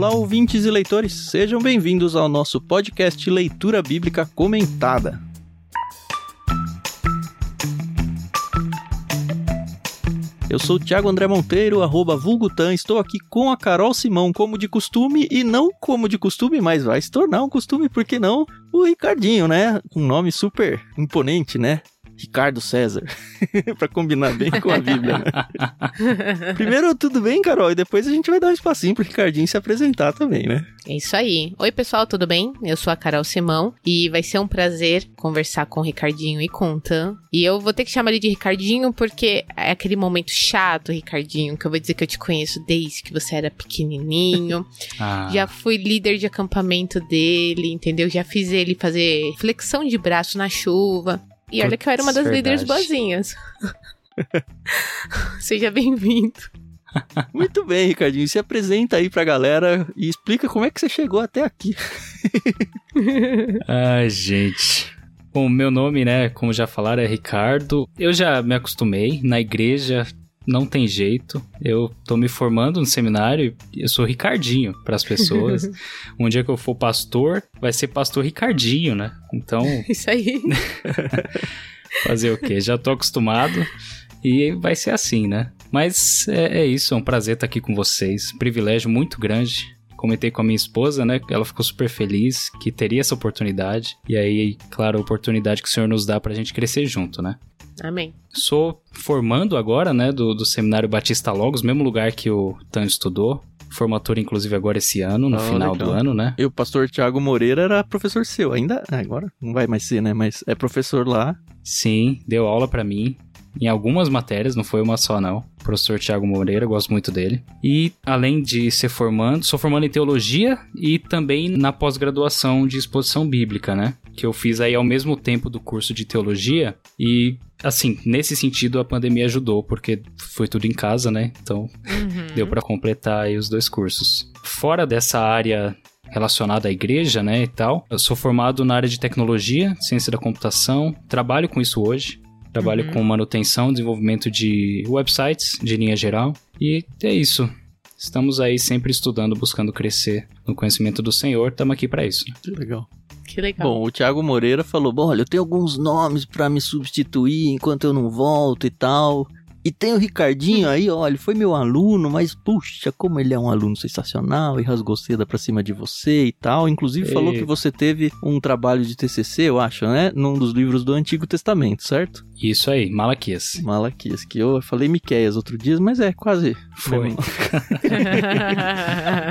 Olá, ouvintes e leitores, sejam bem-vindos ao nosso podcast Leitura Bíblica Comentada. Eu sou o Thiago André Monteiro, arroba Vulgutan. Estou aqui com a Carol Simão, como de costume, e não como de costume, mas vai se tornar um costume, por que não? O Ricardinho, né? Um nome super imponente, né? Ricardo César, para combinar bem com a Bíblia. Né? Primeiro, tudo bem, Carol? E depois a gente vai dar um espacinho pro Ricardinho se apresentar também, né? É isso aí. Oi, pessoal, tudo bem? Eu sou a Carol Simão e vai ser um prazer conversar com o Ricardinho e com o Tan. E eu vou ter que chamar ele de Ricardinho porque é aquele momento chato, Ricardinho, que eu vou dizer que eu te conheço desde que você era pequenininho. ah. Já fui líder de acampamento dele, entendeu? Já fiz ele fazer flexão de braço na chuva. E olha que eu era uma das Verdade. líderes boazinhas. Seja bem-vindo. Muito bem, Ricardinho. Se apresenta aí pra galera e explica como é que você chegou até aqui. Ai, gente. Bom, meu nome, né, como já falaram, é Ricardo. Eu já me acostumei na igreja, não tem jeito. Eu tô me formando no seminário e eu sou Ricardinho para as pessoas. um dia que eu for pastor, vai ser pastor Ricardinho, né? Então. Isso aí. fazer o quê? Já tô acostumado e vai ser assim, né? Mas é, é isso, é um prazer estar aqui com vocês. Privilégio muito grande comentei com a minha esposa, né? Ela ficou super feliz que teria essa oportunidade. E aí, claro, a oportunidade que o Senhor nos dá pra gente crescer junto, né? Amém. Sou formando agora, né, do, do Seminário Batista Logos, mesmo lugar que o Tan estudou. Formatura, inclusive, agora esse ano, no oh, final legal. do ano, né? E o pastor Tiago Moreira era professor seu, ainda? Ah, agora não vai mais ser, né? Mas é professor lá. Sim, deu aula para mim em algumas matérias, não foi uma só não. O professor Tiago Moreira, gosto muito dele. E além de ser formando, sou formando em teologia e também na pós-graduação de exposição bíblica, né? Que eu fiz aí ao mesmo tempo do curso de teologia e assim, nesse sentido a pandemia ajudou, porque foi tudo em casa, né? Então uhum. deu para completar aí os dois cursos. Fora dessa área relacionada à igreja, né, e tal. Eu sou formado na área de tecnologia, ciência da computação, trabalho com isso hoje. Trabalho uhum. com manutenção, desenvolvimento de websites de linha geral. E é isso. Estamos aí sempre estudando, buscando crescer no conhecimento do Senhor. Estamos aqui para isso. Que legal. Que legal. Bom, o Thiago Moreira falou: Bom, olha, eu tenho alguns nomes para me substituir enquanto eu não volto e tal. E tem o Ricardinho aí, olha, foi meu aluno, mas puxa, como ele é um aluno sensacional e rasgou seda pra cima de você e tal. Inclusive falou que você teve um trabalho de TCC, eu acho, né? Num dos livros do Antigo Testamento, certo? Isso aí, Malaquias. Malaquias, que eu falei Miqueias outro dia, mas é quase. Foi.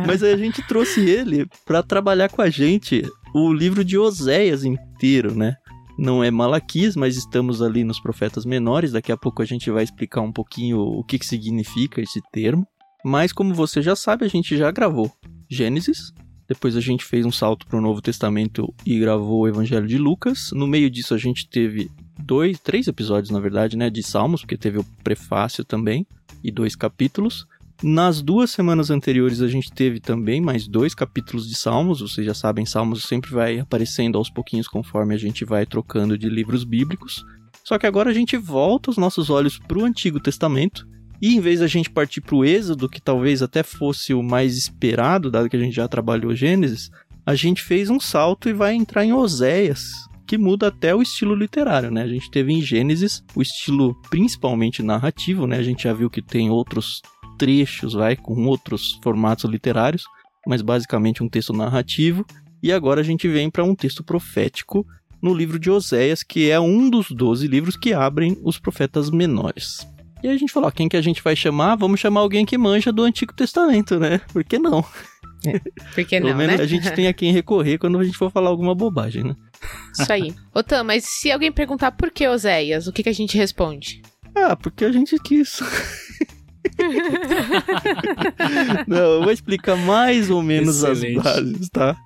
mas aí a gente trouxe ele para trabalhar com a gente o livro de Oséias inteiro, né? Não é Malaquias, mas estamos ali nos profetas menores. Daqui a pouco a gente vai explicar um pouquinho o que, que significa esse termo. Mas como você já sabe, a gente já gravou Gênesis. Depois a gente fez um salto para o Novo Testamento e gravou o Evangelho de Lucas. No meio disso a gente teve dois, três episódios, na verdade, né, de Salmos, porque teve o prefácio também e dois capítulos. Nas duas semanas anteriores a gente teve também mais dois capítulos de Salmos. Vocês já sabem, Salmos sempre vai aparecendo aos pouquinhos conforme a gente vai trocando de livros bíblicos. Só que agora a gente volta os nossos olhos para o Antigo Testamento e em vez da gente partir para o Êxodo, que talvez até fosse o mais esperado, dado que a gente já trabalhou Gênesis, a gente fez um salto e vai entrar em Oséias, que muda até o estilo literário, né? A gente teve em Gênesis o estilo principalmente narrativo, né? A gente já viu que tem outros trechos, vai, com outros formatos literários, mas basicamente um texto narrativo. E agora a gente vem para um texto profético no livro de Oséias, que é um dos 12 livros que abrem os profetas menores. E aí a gente falou, quem que a gente vai chamar? Vamos chamar alguém que manja do Antigo Testamento, né? Por que não? É, por que Pelo não, menos né? a gente tem a quem recorrer quando a gente for falar alguma bobagem, né? Isso aí. Otan, mas se alguém perguntar por que Oséias, o que, que a gente responde? Ah, porque a gente quis. Não, eu vou explicar mais ou menos Excelente. as bases, tá?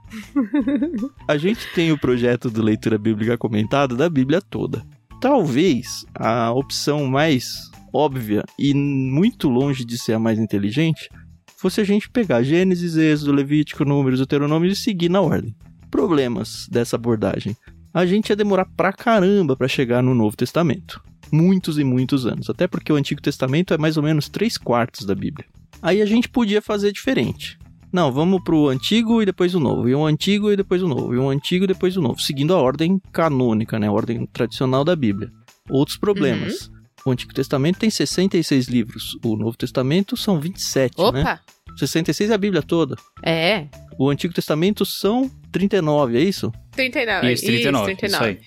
A gente tem o projeto do Leitura Bíblica Comentada da Bíblia toda. Talvez a opção mais óbvia e muito longe de ser a mais inteligente fosse a gente pegar Gênesis, Êxodo, Levítico, Números, Deuteronômio e seguir na ordem. Problemas dessa abordagem. A gente ia demorar pra caramba para chegar no Novo Testamento muitos e muitos anos, até porque o Antigo Testamento é mais ou menos três quartos da Bíblia. Aí a gente podia fazer diferente. Não, vamos pro antigo e depois o novo, e o antigo e depois o novo, e o antigo e depois o novo, seguindo a ordem canônica, né? A ordem tradicional da Bíblia. Outros problemas. Uhum. O Antigo Testamento tem 66 livros, o Novo Testamento são 27, né? Opa! 66 é a Bíblia toda. É. O Antigo Testamento são 39, é isso? 39. Isso, 39. Isso, Isso aí.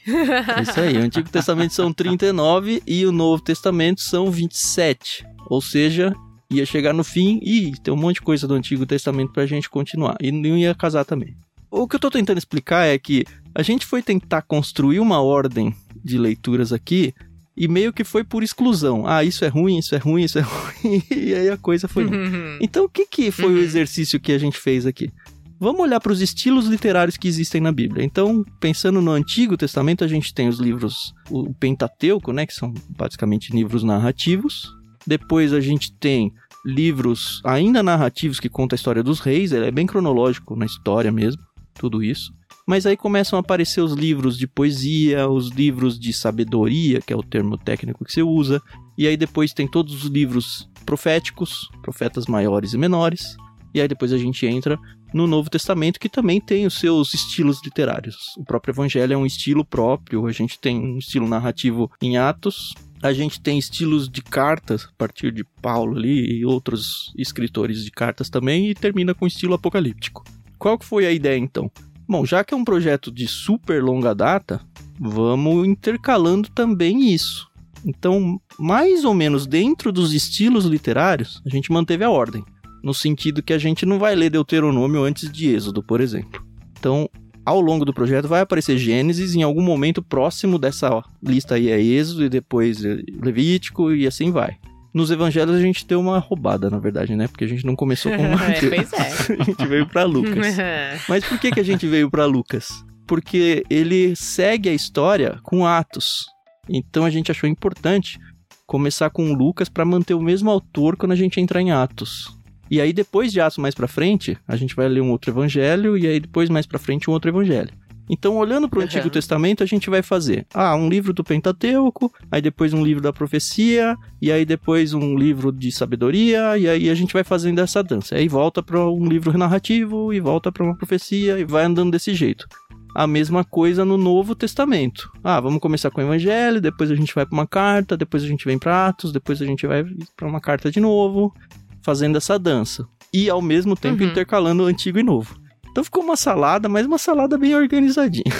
É isso aí. O Antigo Testamento são 39 e o Novo Testamento são 27. Ou seja, ia chegar no fim e tem um monte de coisa do Antigo Testamento pra gente continuar. E não ia casar também. O que eu tô tentando explicar é que a gente foi tentar construir uma ordem de leituras aqui e meio que foi por exclusão. Ah, isso é ruim, isso é ruim, isso é ruim. E aí a coisa foi. Então, o que, que foi o Uhum. exercício que a gente fez aqui? Vamos olhar para os estilos literários que existem na Bíblia. Então, pensando no Antigo Testamento, a gente tem os livros, o Pentateuco, né, que são basicamente livros narrativos. Depois a gente tem livros ainda narrativos que contam a história dos reis, ele é bem cronológico na história mesmo, tudo isso. Mas aí começam a aparecer os livros de poesia, os livros de sabedoria, que é o termo técnico que você usa, e aí depois tem todos os livros proféticos, profetas maiores e menores. E aí depois a gente entra no Novo Testamento, que também tem os seus estilos literários. O próprio Evangelho é um estilo próprio, a gente tem um estilo narrativo em Atos, a gente tem estilos de cartas, a partir de Paulo ali e outros escritores de cartas também, e termina com estilo apocalíptico. Qual que foi a ideia então? Bom, já que é um projeto de super longa data, vamos intercalando também isso. Então, mais ou menos dentro dos estilos literários, a gente manteve a ordem. No sentido que a gente não vai ler Deuteronômio antes de Êxodo, por exemplo. Então, ao longo do projeto vai aparecer Gênesis, em algum momento próximo dessa lista aí é Êxodo e depois é Levítico e assim vai. Nos evangelhos a gente deu uma roubada, na verdade, né? Porque a gente não começou com É, Mateus. pois é. a gente veio pra Lucas. Mas por que, que a gente veio para Lucas? Porque ele segue a história com Atos. Então a gente achou importante começar com Lucas para manter o mesmo autor quando a gente entrar em Atos. E aí depois de Atos mais para frente, a gente vai ler um outro evangelho e aí depois mais para frente um outro evangelho. Então, olhando para o Uhum. Antigo Testamento, a gente vai fazer ah, um livro do Pentateuco, aí depois um livro da profecia, e aí depois um livro de sabedoria, e aí a gente vai fazendo essa dança. Aí volta para um livro narrativo, e volta para uma profecia, e vai andando desse jeito. A mesma coisa no Novo Testamento. Ah, vamos começar com o Evangelho, depois a gente vai para uma carta, depois a gente vem para Atos, depois a gente vai para uma carta de novo, fazendo essa dança. E ao mesmo tempo Uhum. intercalando o antigo e novo. Então ficou uma salada, mas uma salada bem organizadinha.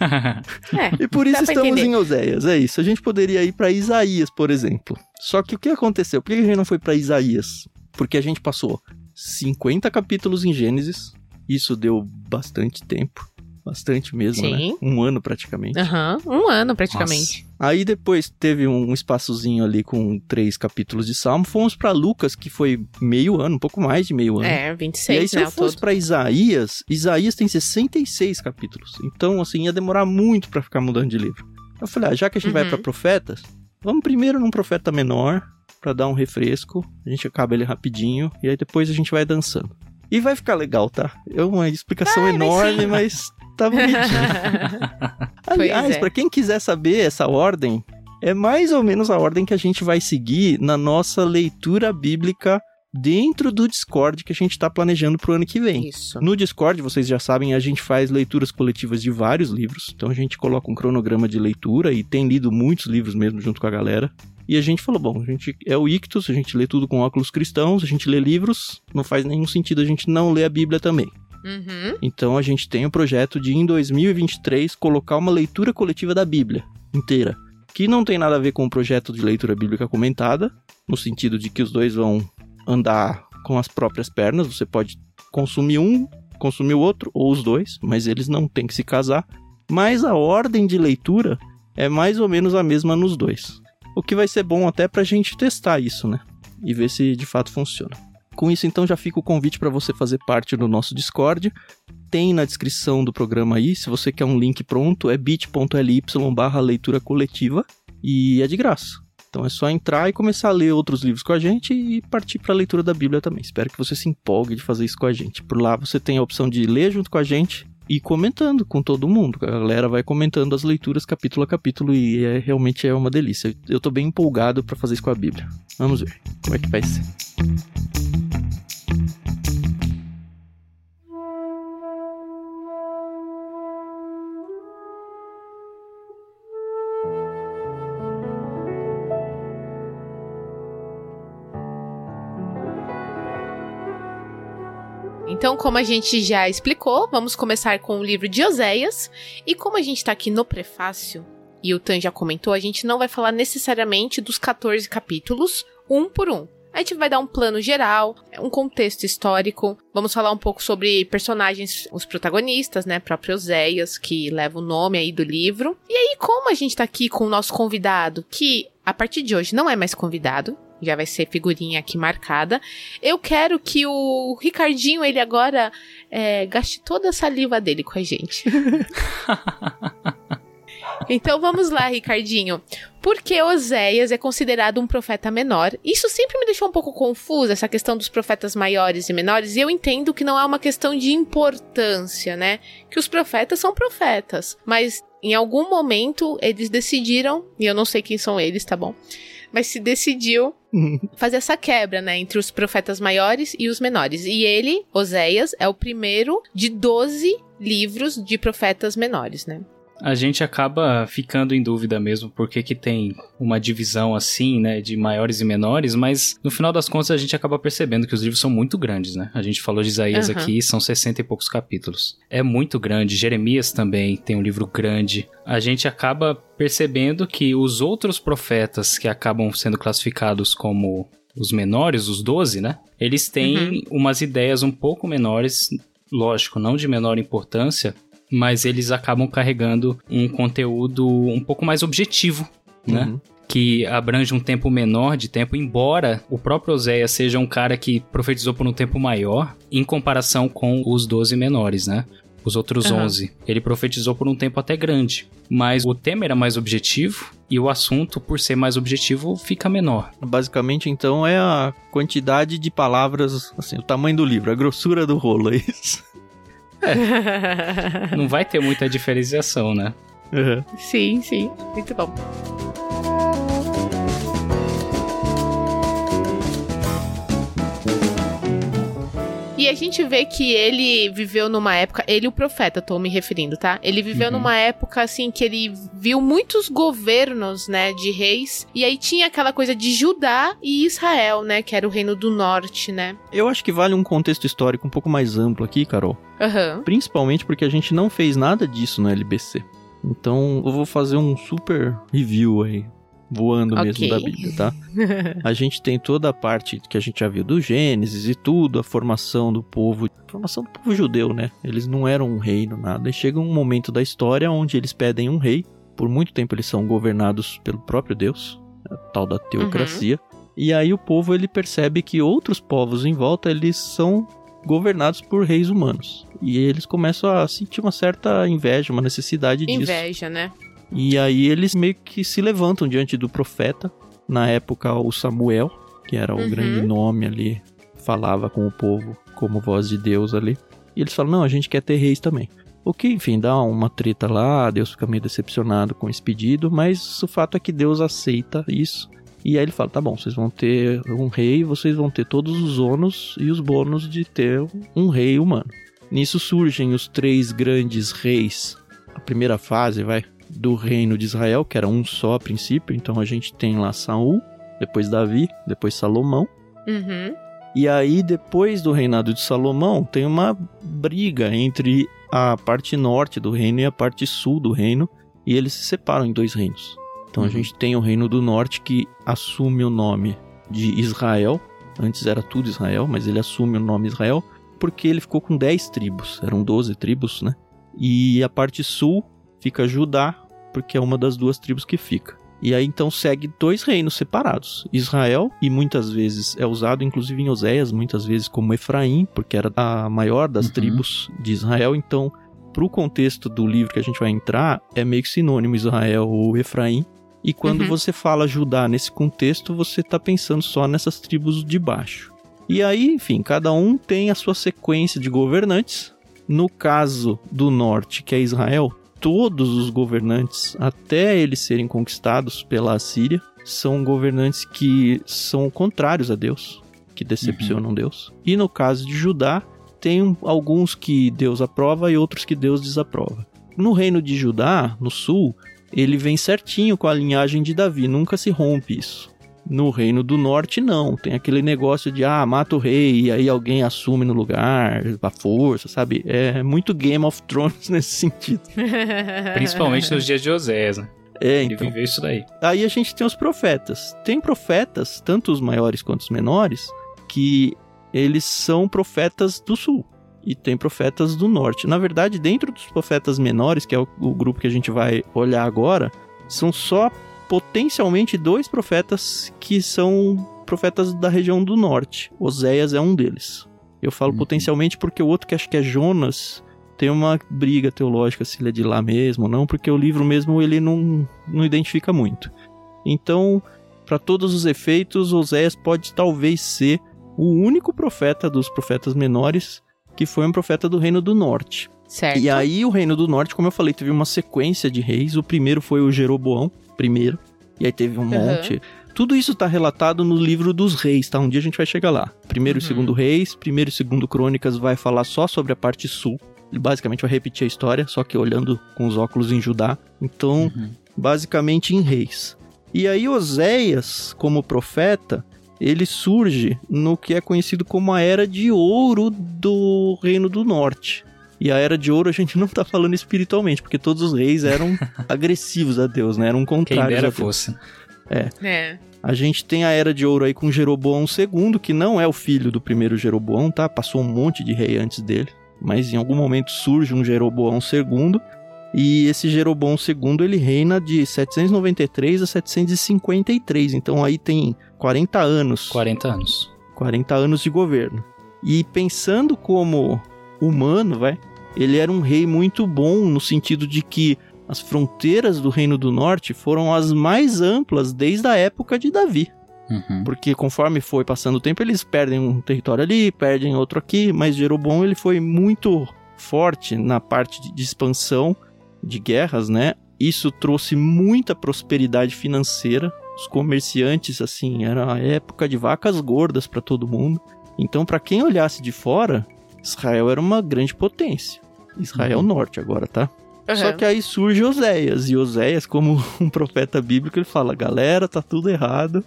É. E por isso estamos entender. em Oséias, é isso. A gente poderia ir para Isaías, por exemplo. Só que o que aconteceu? Por que a gente não foi para Isaías? Porque a gente passou 50 capítulos em Gênesis. Isso deu bastante tempo. Bastante mesmo, né? Sim. Um ano praticamente. Aham, um ano praticamente. Aí depois teve um espaçozinho ali com três capítulos de Salmo. Fomos para Lucas, que foi meio ano, um pouco mais de meio ano. É, E aí, 26, se né, eu fosse pra Isaías, Isaías tem 66 capítulos. Então, assim, ia demorar muito pra ficar mudando de livro. Eu falei, ah, já que a gente vai Uhum. pra profetas, vamos primeiro num profeta menor, pra dar um refresco. A gente acaba ele rapidinho, e aí depois a gente vai dançando. E vai ficar legal, tá? É uma explicação Vai, vai enorme, mas tá bonitinho. Aliás, é. pra quem quiser saber essa ordem, é mais ou menos a ordem que a gente vai seguir na nossa leitura bíblica dentro do Discord que a gente tá planejando pro ano que vem. Isso. No Discord, vocês já sabem, a gente faz leituras coletivas de vários livros. Então a gente coloca um cronograma de leitura e tem lido muitos livros mesmo junto com a galera. E a gente falou, bom, a gente é o Ictus, a gente lê tudo com óculos cristãos, a gente lê livros, não faz nenhum sentido a gente não ler a Bíblia também. Uhum. Então a gente tem o projeto de em 2023 colocar uma leitura coletiva da Bíblia inteira, que não tem nada a ver com o projeto de leitura bíblica comentada, no sentido de que os dois vão andar com as próprias pernas, você pode consumir um, consumir o outro ou os dois, mas eles não têm que se casar. Mas a ordem de leitura é mais ou menos a mesma nos dois. O que vai ser bom até pra gente testar isso, né? E ver se de fato funciona. Com isso, então, já fica o convite para você fazer parte do nosso Discord. Tem na descrição do programa aí, se você quer um link pronto, é bit.ly barra leitura coletiva e é de graça. Então é só entrar e começar a ler outros livros com a gente e partir para a leitura da Bíblia também. Espero que você se empolgue de fazer isso com a gente. Por lá você tem a opção de ler junto com a gente e comentando com todo mundo. A galera vai comentando as leituras capítulo a capítulo e é, realmente é uma delícia. Eu tô bem empolgado para fazer isso com a Bíblia. Vamos ver como é que vai ser. Então, como a gente já explicou, vamos começar com o livro de Oséias. E como a gente está aqui no prefácio, e o Tan já comentou, a gente não vai falar necessariamente dos 14 capítulos, um por um. A gente vai dar um plano geral, um contexto histórico. Vamos falar um pouco sobre personagens, os protagonistas, né? Próprio Oséias, que leva o nome aí do livro. E aí, como a gente tá aqui com o nosso convidado, que a partir de hoje não é mais convidado, já vai ser figurinha aqui marcada. Eu quero que o Ricardinho, ele agora é, gaste toda a saliva dele com a gente. Então vamos lá, Ricardinho. Por que Oséias é considerado um profeta menor? Isso sempre me deixou um pouco confuso, essa questão dos profetas maiores e menores, e eu entendo que não é uma questão de importância, né? Que os profetas são profetas, mas em algum momento eles decidiram, e eu não sei quem são eles, tá bom? Mas se decidiu fazer essa quebra, né, entre os profetas maiores e os menores. E ele, Oséias, é o primeiro de 12 livros de profetas menores, né? A gente acaba ficando em dúvida mesmo porque que tem uma divisão assim, né, de maiores e menores, mas no final das contas a gente acaba percebendo que os livros são muito grandes, né? A gente falou de Isaías uhum. aqui, são 60 e poucos capítulos. É muito grande. Jeremias também tem um livro grande. A gente acaba percebendo que os outros profetas que acabam sendo classificados como os menores, os 12, né? Eles têm uhum. umas ideias um pouco menores, lógico, não de menor importância, mas eles acabam carregando um conteúdo um pouco mais objetivo, né? Uhum. Que abrange um tempo menor de tempo, embora o próprio Oséias seja um cara que profetizou por um tempo maior, em comparação com os 12 menores, né? Os outros uhum. 11. Ele profetizou por um tempo até grande. Mas o tema era mais objetivo e o assunto, por ser mais objetivo, fica menor. Basicamente, então, é a quantidade de palavras, assim, o tamanho do livro, a grossura do rolo, é isso. É. Não vai ter muita diferenciação, né? Uhum. Sim, sim. Muito bom. E a gente vê que ele viveu numa época, ele o profeta, tô me referindo, tá? Ele viveu uhum. numa época assim que ele viu muitos governos, né, de reis, e aí tinha aquela coisa de Judá e Israel, né, que era o reino do norte, né? Eu acho que vale um contexto histórico um pouco mais amplo aqui, Carol. Uhum. Principalmente porque a gente não fez nada disso no LBC. Então eu vou fazer um super review aí voando okay. mesmo da Bíblia, tá? a gente tem toda a parte que a gente já viu do Gênesis e tudo, a formação do povo, formação do povo judeu, né? Eles não eram um reino, nada. E chega um momento da história onde eles pedem um rei. Por muito tempo eles são governados pelo próprio Deus, a tal da teocracia. Uhum. E aí o povo ele percebe que outros povos em volta eles são governados por reis humanos. E eles começam a sentir uma certa inveja, uma necessidade inveja, disso. Inveja, né? E aí eles meio que se levantam diante do profeta, na época o Samuel, que era o uhum. grande nome ali, falava com o povo como voz de Deus ali. E eles falam: "Não, a gente quer ter reis também". O que, enfim, dá uma treta lá, Deus fica meio decepcionado com esse pedido, mas o fato é que Deus aceita isso. E aí ele fala: tá bom, vocês vão ter um rei, vocês vão ter todos os ônus e os bônus de ter um rei humano. Nisso surgem os três grandes reis. A primeira fase, vai, do reino de Israel, que era um só a princípio. Então a gente tem lá Saul, depois Davi, depois Salomão. Uhum. E aí, depois do reinado de Salomão, tem uma briga entre a parte norte do reino e a parte sul do reino, e eles se separam em dois reinos. Então uhum. a gente tem o reino do norte que assume o nome de Israel. Antes era tudo Israel, mas ele assume o nome Israel porque ele ficou com 10 tribos, eram 12 tribos, né? E a parte sul fica Judá, porque é uma das duas tribos que fica. E aí então segue dois reinos separados: Israel, e muitas vezes é usado, inclusive em Oséias, muitas vezes como Efraim, porque era a maior das uhum. tribos de Israel. Então, para o contexto do livro que a gente vai entrar, é meio que sinônimo Israel ou Efraim. E quando uhum. você fala Judá nesse contexto, você está pensando só nessas tribos de baixo. E aí, enfim, cada um tem a sua sequência de governantes. No caso do norte, que é Israel, todos os governantes, até eles serem conquistados pela Assíria, são governantes que são contrários a Deus, que decepcionam uhum. Deus. E no caso de Judá, tem alguns que Deus aprova e outros que Deus desaprova. No reino de Judá, no sul, ele vem certinho com a linhagem de Davi, nunca se rompe isso. No Reino do Norte, não. Tem aquele negócio de, ah, mata o rei e aí alguém assume no lugar, a força, sabe? É muito Game of Thrones nesse sentido. Principalmente nos dias de Oséias, né? É, Ele então. viveu isso daí. Aí a gente tem os profetas. Tem profetas, tanto os maiores quanto os menores, que eles são profetas do sul. E tem profetas do norte. Na verdade, dentro dos profetas menores, que é o, o grupo que a gente vai olhar agora, são só potencialmente dois profetas que são profetas da região do norte. Oséias é um deles. Eu falo Uhum. potencialmente porque o outro que acho que é Jonas tem uma briga teológica se ele é de lá mesmo ou não, porque o livro mesmo ele não, não identifica muito. Então, para todos os efeitos, Oséias pode talvez ser o único profeta dos profetas menores que foi um profeta do Reino do Norte. certo. E aí o Reino do Norte, como eu falei, teve uma sequência de reis. O primeiro foi o Jeroboão, primeiro. E aí teve um monte. Tudo isso tá relatado no livro dos reis, tá? Um dia a gente vai chegar lá. Primeiro e Uhum. segundo reis, primeiro e segundo crônicas vai falar só sobre a parte sul. Ele basicamente vai repetir a história, só que olhando com os óculos em Judá. Então, Uhum. basicamente em reis. E aí Oséias, como profeta, ele surge no que é conhecido como a Era de Ouro do Reino do Norte. E a Era de Ouro a gente não tá falando espiritualmente, porque todos os reis eram agressivos a Deus, né? Eram Quem contrários a dera Deus. fosse. É. A gente tem a Era de Ouro aí com Jeroboão II, que não é o filho do primeiro Jeroboão, tá? Passou um monte de rei antes dele. Mas em algum momento surge um Jeroboão II. E esse Jeroboão II, ele reina de 793 a 753. Então aí tem 40 anos. 40 anos. 40 anos de governo. E pensando como humano, vai, ele era um rei muito bom no sentido de que as fronteiras do Reino do Norte foram as mais amplas desde a época de Davi. Uhum. Porque conforme foi passando o tempo, eles perdem um território ali, perdem outro aqui, mas Jeroboão ele foi muito forte na parte de, expansão de guerras, né? Isso trouxe muita prosperidade financeira. Os comerciantes, assim, era a época de vacas gordas para todo mundo. Então, para quem olhasse de fora, Israel era uma grande potência. Israel Uhum. Norte agora, tá? Só Aham. que aí surge Oséias, e Oséias, como um profeta bíblico, ele fala: galera, tá tudo errado.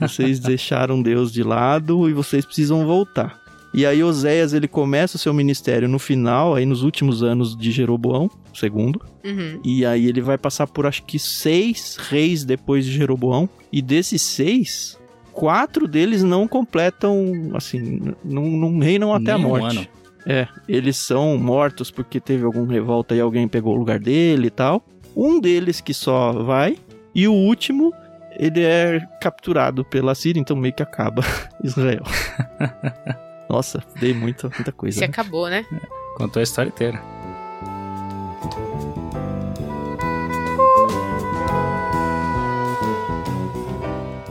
Vocês deixaram Deus de lado e vocês precisam voltar. E aí Oséias ele começa o seu ministério no final, aí nos últimos anos de Jeroboão, segundo. Uhum. E aí ele vai passar por acho que seis reis depois de Jeroboão. E desses seis, quatro deles não completam, assim, não, não reinam até a Nem um morte. ano. É, eles são mortos porque teve algum revolta e alguém pegou o lugar dele e tal. Um deles que só vai, e o último, ele é capturado pela Síria, então meio que acaba Israel. Nossa, dei muita, muita coisa. Se né? acabou, né? Contou a história inteira.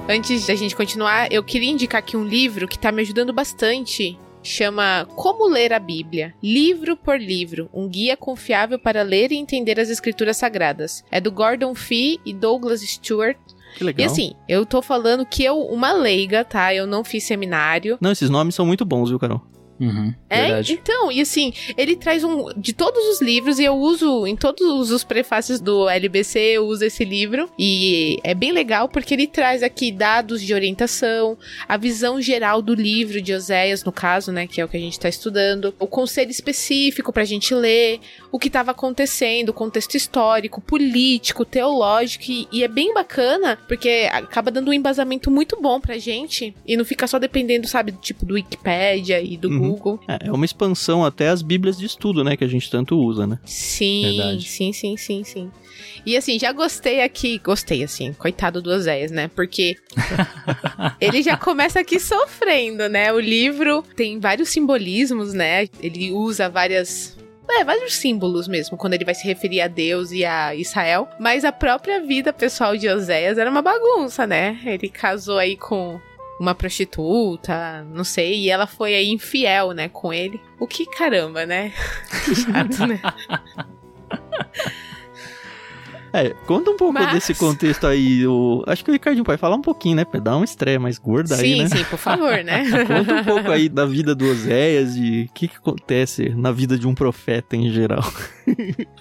Antes da gente continuar, eu queria indicar aqui um livro que tá me ajudando bastante. Chama Como Ler a Bíblia, livro por livro, um guia confiável para ler e entender as escrituras sagradas. É do Gordon Fee e Douglas Stewart. Que legal. E assim, eu tô falando que eu, uma leiga, tá? Eu não fiz seminário. Não, esses nomes são muito bons, viu, Carol? Uhum, É, verdade. então, e assim, ele traz um de todos os livros e eu uso em todos os prefácios do LBC, eu uso esse livro e é bem legal porque ele traz aqui dados de orientação, a visão geral do livro de Oséias, no caso, né, que é o que a gente tá estudando, o conselho específico pra gente ler, o que estava acontecendo, o contexto histórico, político, teológico e, e é bem bacana porque acaba dando um embasamento muito bom pra gente e não fica só dependendo, sabe, do tipo do Wikipedia e do Uhum. Google. É, é uma expansão até as bíblias de estudo, né, que a gente tanto usa, né? Sim, Verdade. sim, sim, sim, sim. E assim, já gostei aqui, gostei assim, coitado do Oséias, né? Porque ele já começa aqui sofrendo, né? O livro tem vários simbolismos, né? Ele usa várias é, vários símbolos mesmo, quando ele vai se referir a Deus e a Israel. Mas a própria vida pessoal de Oséias era uma bagunça, né? Ele casou aí com uma prostituta, não sei, e ela foi aí infiel, né, com ele. O que caramba, né? Que chato, né? É, conta um pouco Mas- desse contexto aí. O... Acho que o Ricardinho pode falar um pouquinho, né? Pra dar uma estreia mais gorda aí, sim, né? sim, por favor, né? Conta um pouco aí da vida do Oséias e o que, que acontece na vida de um profeta em geral.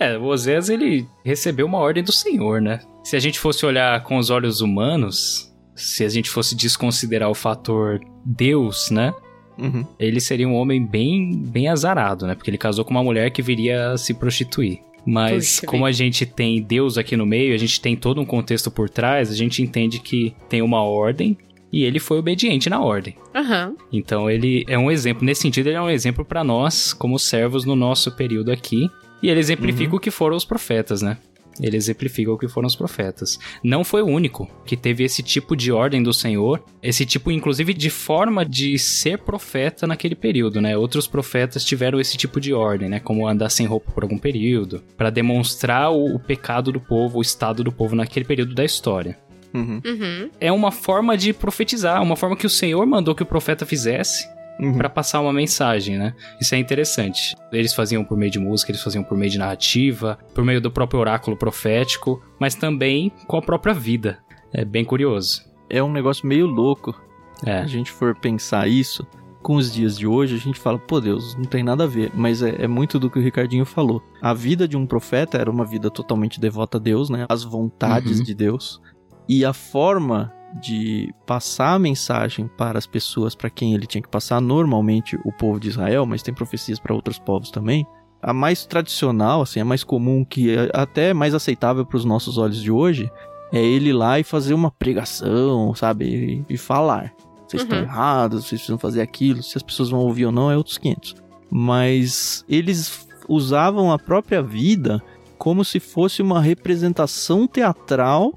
É, o Oséias, ele recebeu uma ordem do Senhor, né? Se a gente fosse olhar com os olhos humanos, se a gente fosse desconsiderar o fator Deus, né? Uhum. Ele seria um homem bem, bem azarado, né? Porque ele casou com uma mulher que viria a se prostituir. Mas Puxa como a gente tem Deus aqui no meio, a gente tem todo um contexto por trás, a gente entende que tem uma ordem e ele foi obediente na ordem. Aham. Então ele é um exemplo, nesse sentido, ele é um exemplo para nós, como servos no nosso período aqui. E ele exemplifica o que foram os profetas, né? Ele exemplifica o que foram os profetas. Não foi o único que teve esse tipo de ordem do Senhor, esse tipo, inclusive, de forma de ser profeta naquele período, né? Outros profetas tiveram esse tipo de ordem, né? Como andar sem roupa por algum período, para demonstrar o, o pecado do povo, o estado do povo naquele período da história. Uhum. Uhum. É uma forma de profetizar, uma forma que o Senhor mandou que o profeta fizesse Uhum. Pra passar uma mensagem, né? Isso é interessante. Eles faziam por meio de música, eles faziam por meio de narrativa, por meio do próprio oráculo profético, mas também com a própria vida. É bem curioso. É um negócio meio louco. Se É. a gente for pensar isso, com os dias de hoje, a gente fala, pô Deus, não tem nada a ver. Mas é, é muito do que o Ricardinho falou. A vida de um profeta era uma vida totalmente devota a Deus, né? As vontades Uhum. de Deus. E a forma de passar a mensagem para as pessoas para quem ele tinha que passar, normalmente o povo de Israel, mas tem profecias para outros povos também. A mais tradicional, assim, a mais comum, que é até mais aceitável para os nossos olhos de hoje, é ele ir lá e fazer uma pregação, sabe? E, e falar. Vocês estão Uhum. errados, vocês precisam fazer aquilo. Se as pessoas vão ouvir ou não, é outros 500. Mas eles usavam a própria vida como se fosse uma representação teatral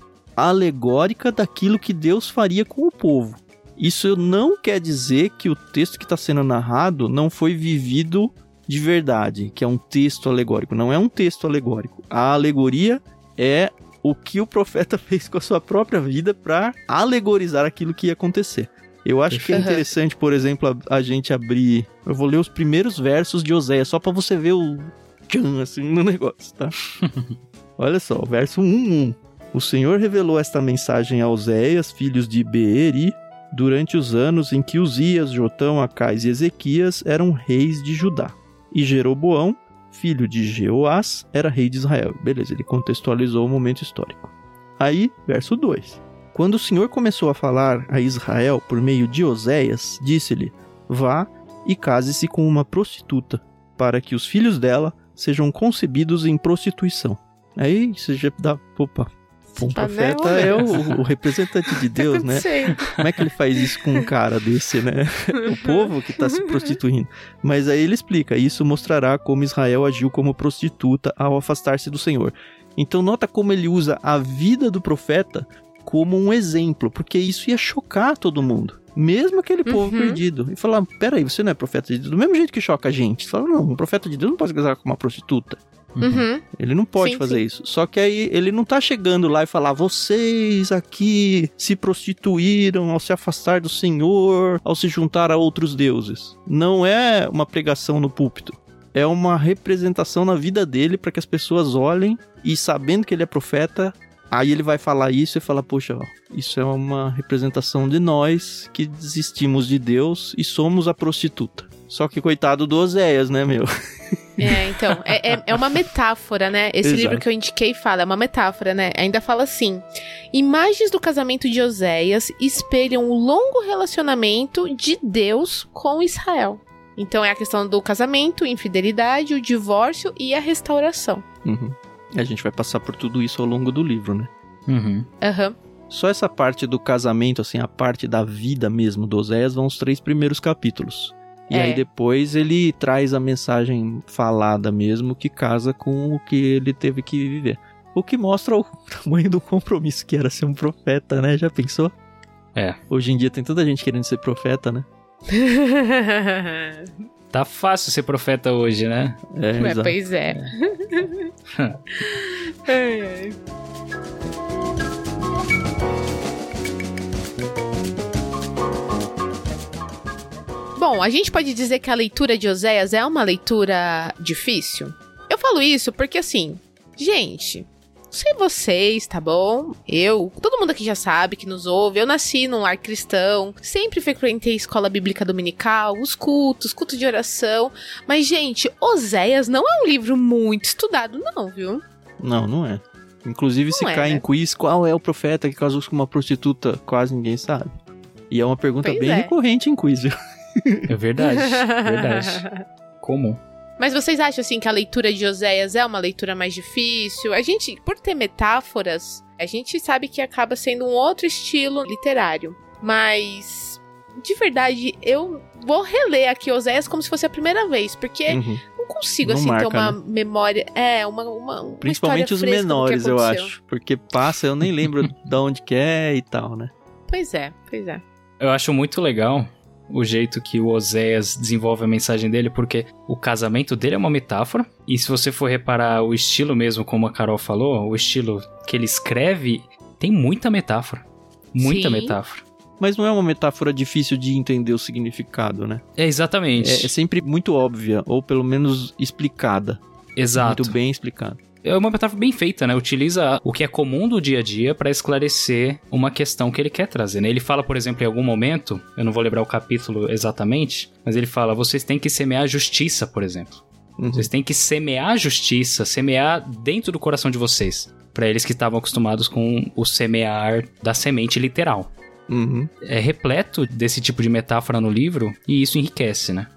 alegórica daquilo que Deus faria com o povo. Isso não quer dizer que o texto que está sendo narrado não foi vivido de verdade, que é um texto alegórico. Não é um texto alegórico. A alegoria é o que o profeta fez com a sua própria vida para alegorizar aquilo que ia acontecer. Eu acho que é Perfeito. interessante, por exemplo, a, a gente abrir. Eu vou ler os primeiros versos de Oséias, só para você ver o tchan assim no negócio, tá? Olha só, o verso 1:1. O Senhor revelou esta mensagem a Oséias, filhos de Beeri, durante os anos em que Uzias, Jotão, Acais e Ezequias eram reis de Judá. E Jeroboão, filho de Jeoás, era rei de Israel. Beleza, ele contextualizou o momento histórico. Aí, verso 2. Quando o Senhor começou a falar a Israel por meio de Oséias, disse-lhe: Vá e case-se com uma prostituta, para que os filhos dela sejam concebidos em prostituição. Aí você já dá. Opa. Um Ah, profeta não, é né? o, o representante de Deus, né? Sei. Como é que ele faz isso com um cara desse, né? O povo que tá se prostituindo. Mas aí ele explica: isso mostrará como Israel agiu como prostituta ao afastar-se do Senhor. Então, nota como ele usa a vida do profeta como um exemplo, porque isso ia chocar todo mundo. Mesmo aquele povo Uhum. perdido. E falar: peraí, você não é profeta de Deus? Do mesmo jeito que choca a gente. Você fala: não, um profeta de Deus não pode casar com uma prostituta. Uhum. Ele não pode Sim, fazer sim. isso. Só que aí ele não tá chegando lá e falar: vocês aqui se prostituíram ao se afastar do Senhor, ao se juntar a outros deuses. Não é uma pregação no púlpito. É uma representação na vida dele para que as pessoas olhem e sabendo que ele é profeta, aí ele vai falar isso e fala: Poxa, ó, isso é uma representação de nós que desistimos de Deus e somos a prostituta. Só que coitado do Oséias, né, meu? É, então, é, é, é uma metáfora, né? Esse Exato. livro que eu indiquei fala, é uma metáfora, né? Ainda fala assim: imagens do casamento de Oséias espelham o longo relacionamento de Deus com Israel. Então é a questão do casamento, infidelidade, o divórcio e a restauração. Uhum. A gente vai passar por tudo isso ao longo do livro, né? Uhum. Aham. Só essa parte do casamento, assim, a parte da vida mesmo do Oséias, vão os três primeiros capítulos. E É. aí depois ele traz a mensagem falada mesmo que casa com o que ele teve que viver. O que mostra o tamanho do compromisso que era ser um profeta, né? Já pensou? É. Hoje em dia tem tanta gente querendo ser profeta, né? Tá fácil ser profeta hoje, né? É, exato. pois é. Ai, Bom, a gente pode dizer que a leitura de Oséias é uma leitura difícil? Eu falo isso porque, assim, gente, sei vocês, tá bom? Eu, todo mundo aqui já sabe que nos ouve, eu nasci num lar cristão, sempre frequentei escola bíblica dominical, os cultos, culto de oração, mas, gente, Oséias não é um livro muito estudado, não, viu? Não, não é. Inclusive, se Não é, cai né? em quiz, qual é o profeta que casou com uma prostituta? Quase ninguém sabe. E é uma pergunta Pois bem é. recorrente em quiz, viu? É verdade, verdade. Comum. Mas vocês acham assim que a leitura de Oséias é uma leitura mais difícil? A gente, por ter metáforas, a gente sabe que acaba sendo um outro estilo literário. Mas de verdade, eu vou reler aqui Oséias como se fosse a primeira vez, porque Uhum. não consigo Não assim marca, ter uma né? memória, é, uma, uma, uma Principalmente os menores, eu acho. Porque passa, eu nem lembro de onde que é e tal, né? Pois é, pois é. Eu acho muito legal o jeito que o Oséias desenvolve a mensagem dele, porque o casamento dele é uma metáfora. E se você for reparar o estilo mesmo, como a Carol falou, o estilo que ele escreve, tem muita metáfora. Muita Sim. metáfora. Mas não é uma metáfora difícil de entender o significado, né? É exatamente. É, é sempre muito óbvia, ou pelo menos explicada. Exato. Muito bem explicada. É uma metáfora bem feita, né? Utiliza o que é comum do dia a dia para esclarecer uma questão que ele quer trazer, né? Ele fala, por exemplo, em algum momento, eu não vou lembrar o capítulo exatamente, mas ele fala: vocês têm que semear justiça, por exemplo. Uhum. Vocês têm que semear justiça, semear dentro do coração de vocês. Para eles que estavam acostumados com o semear da semente literal. Uhum. É repleto desse tipo de metáfora no livro e isso enriquece, né?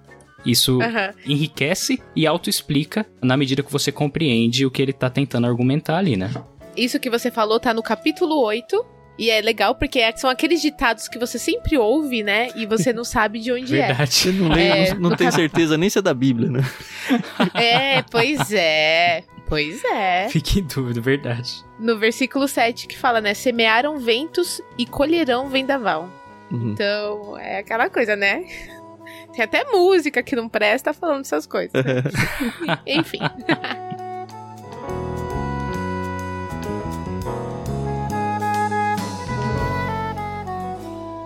Isso Aham. enriquece e autoexplica na medida que você compreende o que ele tá tentando argumentar ali, né? Isso que você falou tá no capítulo 8. E é legal porque é- são aqueles ditados que você sempre ouve, né? E você não sabe de onde é. Verdade. Você não, lembra, É. não, não tem certeza nem se é da Bíblia, né? É, pois é. Pois é. Fique em dúvida, verdade. No versículo 7 que fala, né? Semearam ventos e colherão vendaval. Uhum. Então, é aquela coisa, né? Tem até música que não presta falando essas coisas. Enfim.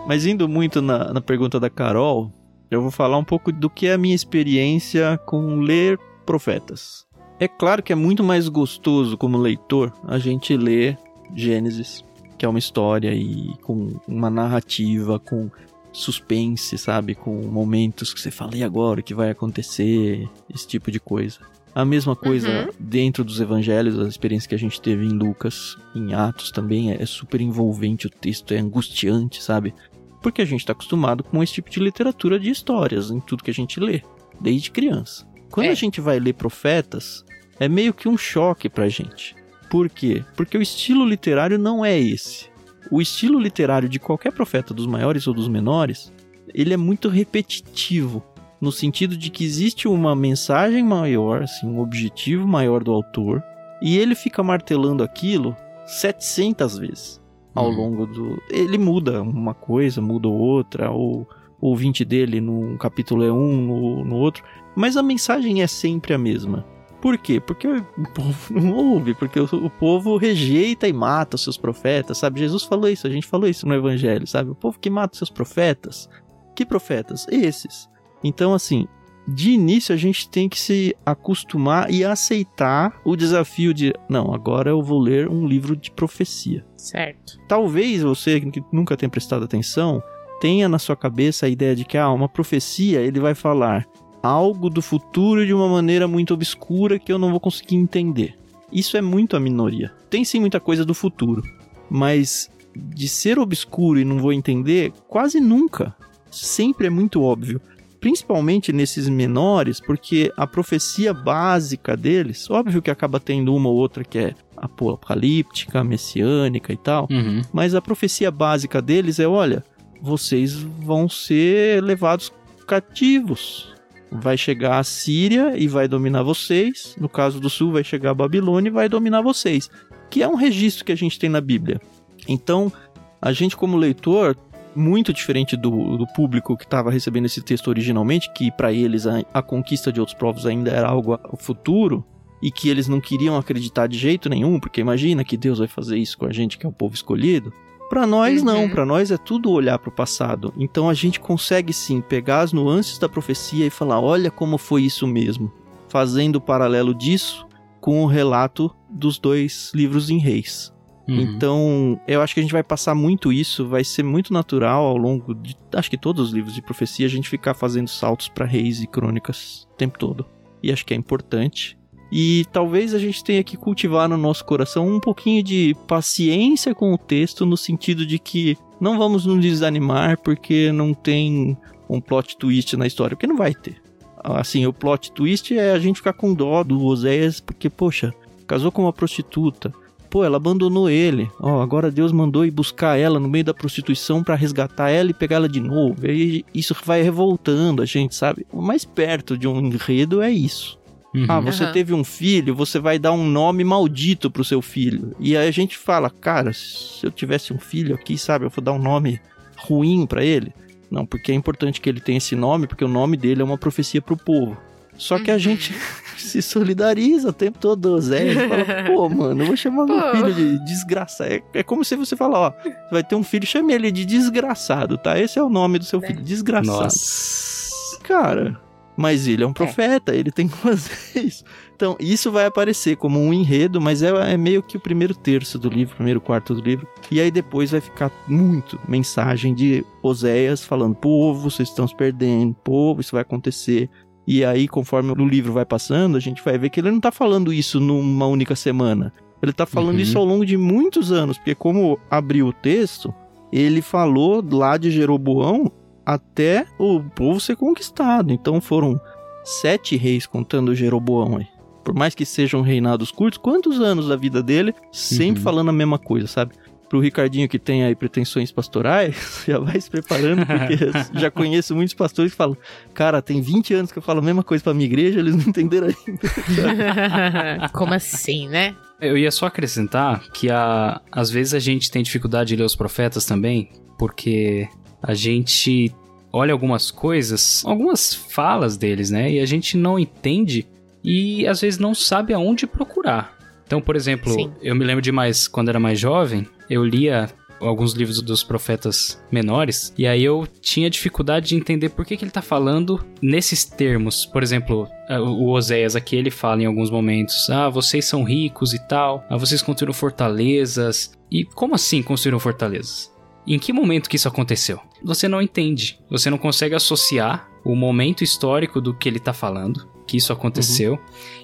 Mas indo muito na, na pergunta da Carol, eu vou falar um pouco do que é a minha experiência com ler profetas. É claro que é muito mais gostoso como leitor a gente ler Gênesis, que é uma história e com uma narrativa, com suspense, sabe? Com momentos que você fala, e agora? O que vai acontecer? Esse tipo de coisa. A mesma coisa Uhum. dentro dos evangelhos, a experiência que a gente teve em Lucas, em Atos também, é, é super envolvente o texto, é angustiante, sabe? Porque a gente está acostumado com esse tipo de literatura de histórias em tudo que a gente lê, desde criança. Quando É. a gente vai ler profetas, é meio que um choque pra gente. Por quê? Porque o estilo literário não é esse. O estilo literário de qualquer profeta, dos maiores ou dos menores, ele é muito repetitivo. No sentido de que existe uma mensagem maior, assim, um objetivo maior do autor, e ele fica martelando aquilo 700 vezes ao Uhum. longo do. Ele muda uma coisa, muda outra, ou o ouvinte dele num capítulo é um, no, no outro, mas a mensagem é sempre a mesma. Por quê? Porque o povo não ouve, porque o, povo rejeita e mata os seus profetas, sabe? Jesus falou isso, a gente falou isso no Evangelho, sabe? O povo que mata os seus profetas. Que profetas? Esses. Então, assim, de início a gente tem que se acostumar e aceitar o desafio de, não, agora eu vou ler um livro de profecia. Certo. Talvez você que nunca tenha prestado atenção tenha na sua cabeça a ideia de que ah, uma profecia ele vai falar algo do futuro de uma maneira muito obscura que eu não vou conseguir entender. Isso é muito a minoria. Tem sim muita coisa do futuro, mas de ser obscuro e não vou entender, quase nunca. Sempre é muito óbvio. Principalmente nesses menores, porque a profecia básica deles, óbvio que acaba tendo uma ou outra que é apocalíptica, messiânica e tal, Uhum. mas a profecia básica deles é: olha, vocês vão ser levados cativos. Vai chegar a Síria e vai dominar vocês. No caso do sul, vai chegar a Babilônia e vai dominar vocês. Que é um registro que a gente tem na Bíblia. Então, a gente, como leitor, muito diferente do, do público que estava recebendo esse texto originalmente, que para eles a, a conquista de outros povos ainda era algo futuro, e que eles não queriam acreditar de jeito nenhum, porque imagina que Deus vai fazer isso com a gente, que é o povo escolhido. Para nós não, Uhum. para nós é tudo olhar para o passado. Então a gente consegue sim pegar as nuances da profecia e falar, olha como foi isso mesmo, fazendo o paralelo disso com o relato dos dois livros em Reis. Uhum. Então, eu acho que a gente vai passar muito isso, vai ser muito natural ao longo de, acho que todos os livros de profecia, a gente ficar fazendo saltos para reis e crônicas o tempo todo. E acho que é importante. E talvez a gente tenha que cultivar no nosso coração um pouquinho de paciência com o texto, no sentido de que não vamos nos desanimar porque não tem um plot twist na história, porque não vai ter. Assim, o plot twist é a gente ficar com dó do Oséias, porque, poxa, casou com uma prostituta. Pô, ela abandonou ele. Ó, agora Deus mandou ir buscar ela no meio da prostituição para resgatar ela e pegar ela de novo. E isso vai revoltando a gente, sabe? O mais perto de um enredo é isso. Uhum. Ah, você Aham. teve um filho, você vai dar um nome maldito pro seu filho. E aí a gente fala, cara, se eu tivesse um filho aqui, sabe, eu vou dar um nome ruim pra ele. Não, porque é importante que ele tenha esse nome, porque o nome dele é uma profecia pro povo. Só que a Uhum. gente se solidariza o tempo todo, Zé. E fala, pô, mano, eu vou chamar meu Pô. filho de desgraçado. É, é como se você falar, ó, você vai ter um filho, chame ele de desgraçado, tá? Esse é o nome do seu Né? filho, desgraçado. Nossa. Cara, mas ele é um profeta, ele tem que fazer isso. Então, isso vai aparecer como um enredo, mas é, é meio que o primeiro terço do livro, primeiro quarto do livro. E aí depois vai ficar muito mensagem de Oséias falando: povo, vocês estão se perdendo, povo, isso vai acontecer. E aí, conforme o livro vai passando, a gente vai ver que ele não tá falando isso numa única semana. Ele tá falando Uhum. isso ao longo de muitos anos, porque como abriu o texto, ele falou lá de Jeroboão até o povo ser conquistado. Então foram sete reis contando Jeroboão aí. Por mais que sejam reinados curtos, quantos anos da vida dele sempre Uhum. falando a mesma coisa, sabe? Pro Ricardinho que tem aí pretensões pastorais, já vai se preparando, porque já conheço muitos pastores que falam: Cara, tem 20 anos que eu falo a mesma coisa pra minha igreja, eles não entenderam ainda. Como assim, né? Eu ia só acrescentar que a, às vezes a gente tem dificuldade de ler os profetas também, porque a gente olha algumas coisas, algumas falas deles, né? E a gente não entende e às vezes não sabe aonde procurar. Então, por exemplo, Sim. eu me lembro demais quando era mais jovem, eu lia alguns livros dos profetas menores, e aí eu tinha dificuldade de entender por que, que ele tá falando nesses termos. Por exemplo, o Oséias aqui ele fala em alguns momentos: Ah, vocês são ricos e tal, ah, vocês construíram fortalezas. E como assim construíram fortalezas? Em que momento que isso aconteceu? Você não entende. Você não consegue associar o momento histórico do que ele tá falando, que isso aconteceu,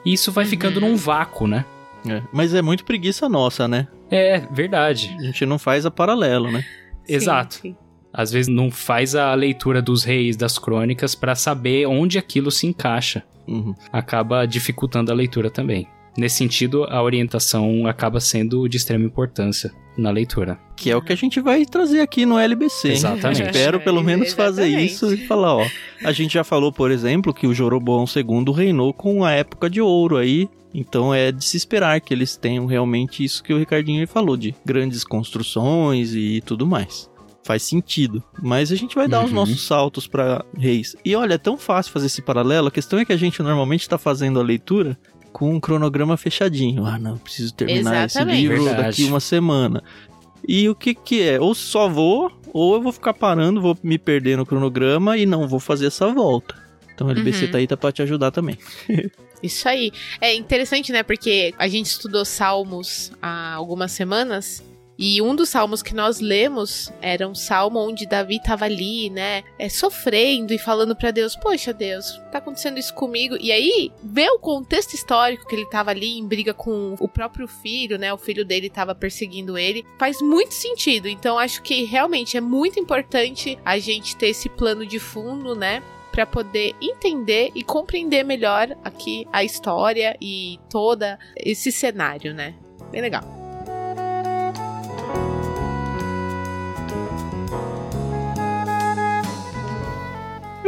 e isso vai ficando Uhum. num vácuo, né? É, Mas é muito preguiça nossa, né? É, verdade. A gente não faz a paralelo, né? Exato. Sim, sim. Às vezes não faz a leitura dos reis, das crônicas, pra saber onde aquilo se encaixa. Uhum. Acaba dificultando a leitura também. Nesse sentido, a orientação acaba sendo de extrema importância na leitura. Que é o que a gente vai trazer aqui no LBC. Exatamente. Espero pelo menos fazer Exatamente. isso e falar, ó. A gente já falou, por exemplo, que o Joroboão II reinou com a época de ouro aí. Então é de se esperar que eles tenham realmente isso que o Ricardinho falou, de grandes construções e tudo mais. Faz sentido. Mas a gente vai dar os Uhum. nossos saltos pra reis. E olha, é tão fácil fazer esse paralelo. A questão é que a gente normalmente tá fazendo a leitura com um cronograma fechadinho. Ah, não, preciso terminar esse Exatamente. livro Verdade. daqui uma semana. E o que que é? Ou só vou, ou eu vou ficar parando, vou me perder no cronograma e não vou fazer essa volta. Então o LBC Uhum. tá aí tá pra te ajudar também. Isso aí. É interessante, né? Porque a gente estudou salmos há algumas semanas. E um dos salmos que nós lemos era um salmo onde Davi tava ali, né? É, sofrendo e falando pra Deus: Poxa, Deus, tá acontecendo isso comigo. E aí, vê o contexto histórico que ele tava ali em briga com o próprio filho, né? O filho dele tava perseguindo ele. Faz muito sentido. Então, acho que realmente é muito importante a gente ter esse plano de fundo, né? Pra poder entender e compreender melhor aqui a história e toda esse cenário, né? Bem legal.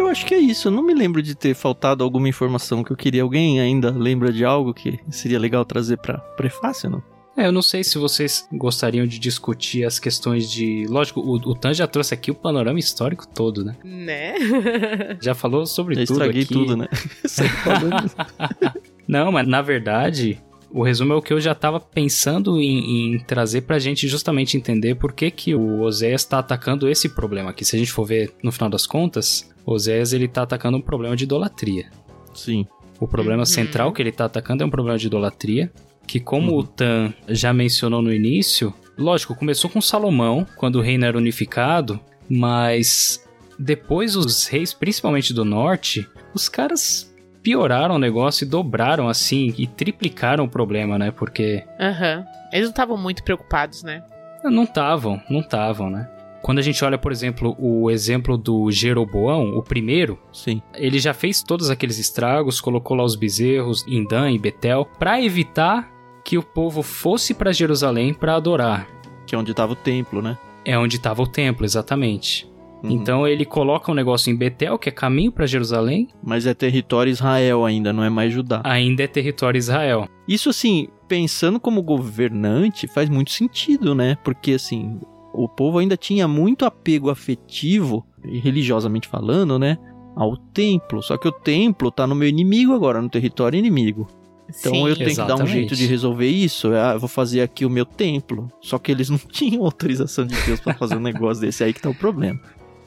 Eu acho que é isso. Eu não me lembro de ter faltado alguma informação que eu queria. Alguém ainda lembra de algo que seria legal trazer pra prefácio, não? É, eu não sei se vocês gostariam de discutir as questões de. Lógico, o, o Tan já trouxe aqui o panorama histórico todo, né? Né? Já falou sobre Já tudo estraguei aqui. tudo, né? Não, mas na verdade, o resumo é o que eu já tava pensando em, em trazer pra gente justamente entender por que, que o Oséias tá atacando esse problema aqui. Se a gente for ver no final das contas, Oséias ele tá atacando um problema de idolatria. Sim. O problema Uhum. central que ele tá atacando é um problema de idolatria, que como Uhum. o Tan já mencionou no início, lógico, começou com Salomão, quando o reino era unificado, mas depois os reis, principalmente do norte, os caras pioraram o negócio e dobraram assim e triplicaram o problema, né? Porque. Aham. Eles não estavam muito preocupados, né? Não estavam, não estavam, né? Quando a gente olha, por exemplo, o exemplo do Jeroboão, o primeiro, Sim. ele já fez todos aqueles estragos, colocou lá os bezerros em Dan e Betel, para evitar que o povo fosse para Jerusalém para adorar. Que é onde estava o templo, né? É onde estava o templo, exatamente. Uhum. Então ele coloca um negócio em Betel, que é caminho para Jerusalém, Mas é território Israel ainda, não é mais Judá. ainda é território Israel. Isso, assim, pensando como governante, faz muito sentido, né? Porque, assim, o povo ainda tinha muito apego afetivo, religiosamente falando, né? Ao templo. Só que o templo tá no meu inimigo agora, no território inimigo. Então Sim. eu tenho que dar um exatamente. jeito de resolver isso. Ah, eu vou fazer aqui o meu templo. Só que eles não tinham autorização de Deus pra fazer um negócio desse. Aí que tá o problema.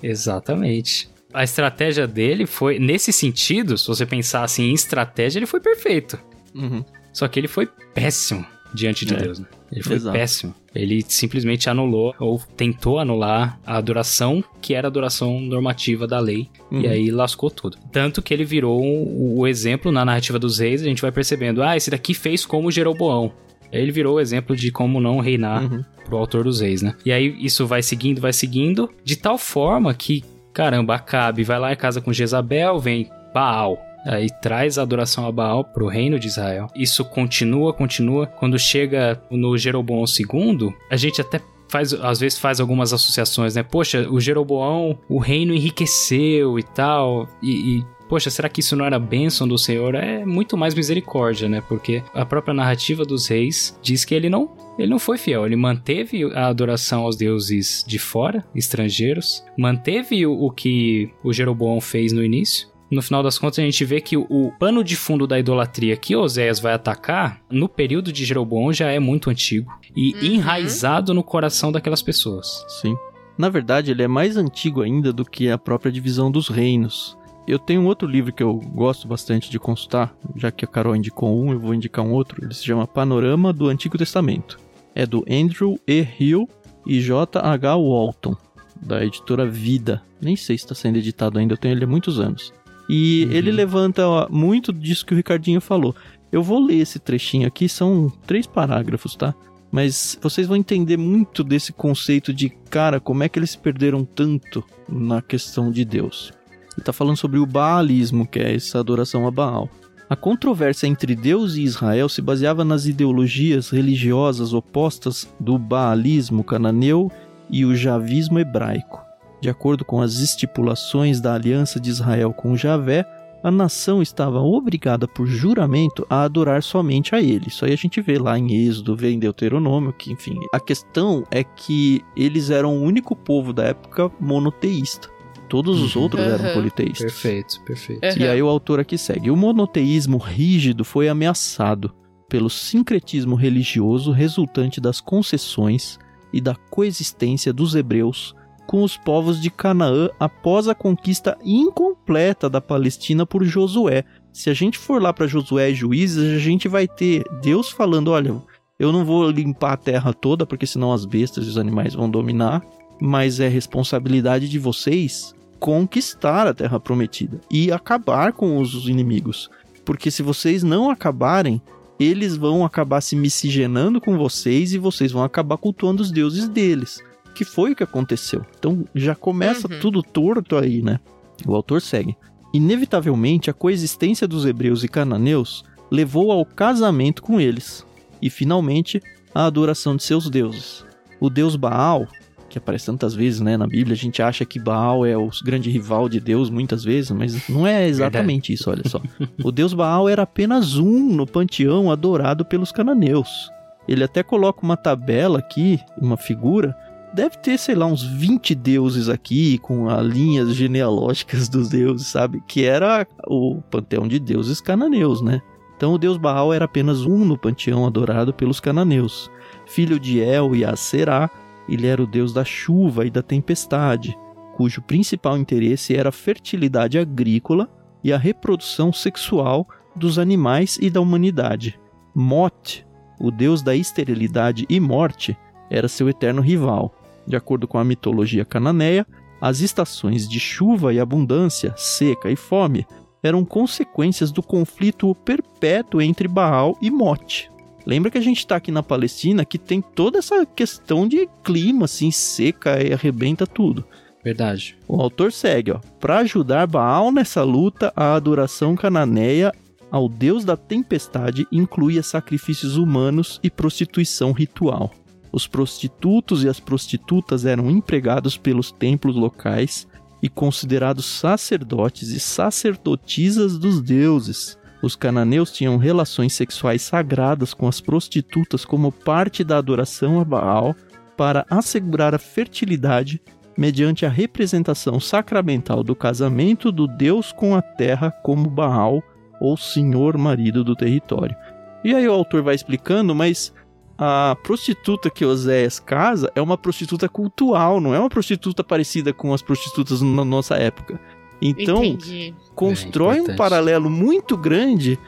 Exatamente. A estratégia dele foi, nesse sentido, se você pensar assim em estratégia, ele foi perfeito. Uhum. Só que ele foi péssimo diante de É. Deus, né? Ele foi Exato. péssimo. Ele simplesmente anulou ou tentou anular a adoração que era a adoração normativa da lei. Uhum. E aí lascou tudo. Tanto que ele virou o, exemplo na narrativa dos reis, a gente vai percebendo, ah, esse daqui fez como Jeroboão. Aí Ele virou o exemplo de como não reinar Uhum. pro autor dos reis, né? E aí isso vai seguindo, vai seguindo, de tal forma que, caramba, Acabe vai lá em casa com Jezabel, vem Baal. Aí traz a adoração a Baal pro reino de Israel. Isso continua, continua. Quando chega no Jeroboão II, a gente até faz, às vezes faz algumas associações, né? Poxa, o Jeroboão, o reino enriqueceu e tal. E, e, poxa, será que isso não era bênção do Senhor? É muito mais misericórdia, né? Porque a própria narrativa dos reis diz que ele não ele não foi fiel, ele manteve a adoração aos deuses de fora, estrangeiros, manteve o, o que o Jeroboão fez no início. No final das contas, a gente vê que o, pano de fundo da idolatria que Oséias vai atacar, no período de Jeroboão, já é muito antigo e Uhum. enraizado no coração daquelas pessoas. Sim. Na verdade, ele é mais antigo ainda do que a própria divisão dos reinos. Eu tenho um outro livro que eu gosto bastante de consultar, já que a Carol indicou um, eu vou indicar um outro. Ele se chama Panorama do Antigo Testamento. É do Andrew E. Hill e J. H. Walton, da editora Vida. Nem sei se está sendo editado ainda, eu tenho ele há muitos anos. E Uhum. ele levanta muito disso que o Ricardinho falou. Eu vou ler esse trechinho aqui, são três parágrafos, tá? Mas vocês vão entender muito desse conceito de, cara, como é que eles se perderam tanto na questão de Deus. Ele tá falando sobre o baalismo, que é essa adoração a Baal. A controvérsia entre Deus e Israel se baseava nas ideologias religiosas opostas do baalismo cananeu e o javismo hebraico. De acordo com as estipulações da aliança de Israel com Javé, a nação estava obrigada por juramento a adorar somente a ele. Isso aí a gente vê lá em Êxodo, vê em Deuteronômio, que enfim. A questão é que eles eram o único povo da época monoteísta. Todos os Uhum. outros eram Aham. politeístas. Perfeito, perfeito. Aham. E aí o autor aqui segue. O monoteísmo rígido foi ameaçado pelo sincretismo religioso resultante das concessões e da coexistência dos hebreus com os povos de Canaã após a conquista incompleta da Palestina por Josué. Se a gente for lá para Josué e Juízes, a gente vai ter Deus falando, olha, eu não vou limpar a terra toda porque senão as bestas e os animais vão dominar, mas é responsabilidade de vocês conquistar a terra prometida e acabar com os inimigos. Porque se vocês não acabarem, eles vão acabar se miscigenando com vocês e vocês vão acabar cultuando os deuses deles. Que foi o que aconteceu. Então já começa Uhum. tudo torto aí, né? O autor segue. Inevitavelmente, a coexistência dos hebreus e cananeus levou ao casamento com eles e, finalmente, à adoração de seus deuses. O deus Baal, que aparece tantas vezes né, na Bíblia, a gente acha que Baal é o grande rival de Deus muitas vezes, mas não é exatamente isso, olha só. O deus Baal era apenas um no panteão adorado pelos cananeus. Ele até coloca uma tabela aqui, uma figura, deve ter, sei lá, uns 20 deuses aqui, com as linhas genealógicas dos deuses, sabe? Que era o panteão de deuses cananeus, né? Então o deus Baal era apenas um no panteão adorado pelos cananeus. Filho de El e Aserá, ele era o deus da chuva e da tempestade, cujo principal interesse era a fertilidade agrícola e a reprodução sexual dos animais e da humanidade. Mot, o deus da esterilidade e morte, era seu eterno rival. De acordo com a mitologia cananeia, as estações de chuva e abundância, seca e fome eram consequências do conflito perpétuo entre Baal e Mote. Lembra que a gente está aqui na Palestina que tem toda essa questão de clima assim seca e arrebenta tudo. Verdade. O autor segue, ó. Para ajudar Baal nessa luta, a adoração cananeia ao deus da tempestade incluía sacrifícios humanos e prostituição ritual. Os prostitutos e as prostitutas eram empregados pelos templos locais e considerados sacerdotes e sacerdotisas dos deuses. Os cananeus tinham relações sexuais sagradas com as prostitutas como parte da adoração a Baal para assegurar a fertilidade mediante a representação sacramental do casamento do Deus com a terra como Baal ou senhor marido do território. E aí o autor vai explicando, mas a prostituta que Oséias casa é uma prostituta cultural, não é uma prostituta parecida com as prostitutas na nossa época. Então, Entendi. constrói É um paralelo muito grande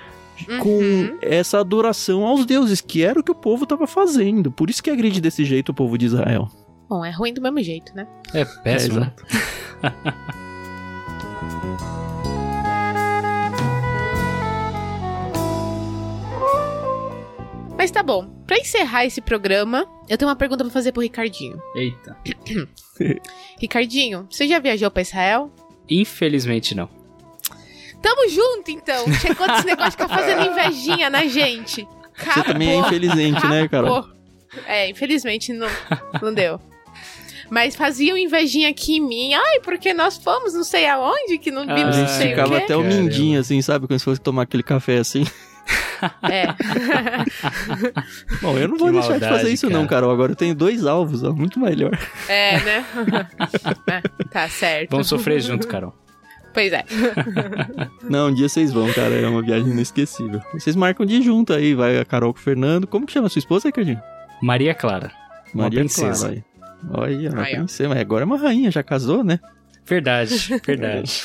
com Uhum. essa adoração aos deuses, que era o que o povo estava fazendo. Por isso que agride desse jeito o povo de Israel. Bom, é ruim do mesmo jeito, né? É péssimo, É, Mas tá bom. Pra encerrar esse programa, eu tenho uma pergunta pra fazer pro Ricardinho. Eita. Ricardinho, você já viajou pra Israel? Infelizmente não. Tamo junto, então. Chegou desse negócio de ficar fazendo invejinha na gente. Você também é Acabou. infelizmente, né, Carol? É, infelizmente não, não deu. Mas faziam invejinha aqui em mim. Ai, porque nós fomos não sei aonde, que não Ah, vimos A não gente ficava até o mindinho, assim, sabe? Como se fosse tomar aquele café assim. É. Bom, eu não vou Que deixar de maldade, fazer isso não, cara. Carol. Agora eu tenho dois alvos, ó. Muito melhor. é, né? É, tá certo. Vamos sofrer junto, Carol. Pois é. Não, um dia vocês vão, cara. É uma viagem inesquecível. Vocês marcam de junto aí. Vai a Carol com o Fernando. Como que chama a sua esposa, Ricardinho? Maria Clara. Uma Maria princesa. Clara. aí. Olha, uma Aí, ó. princesa. Mas agora é uma rainha, já casou, né? Verdade, verdade.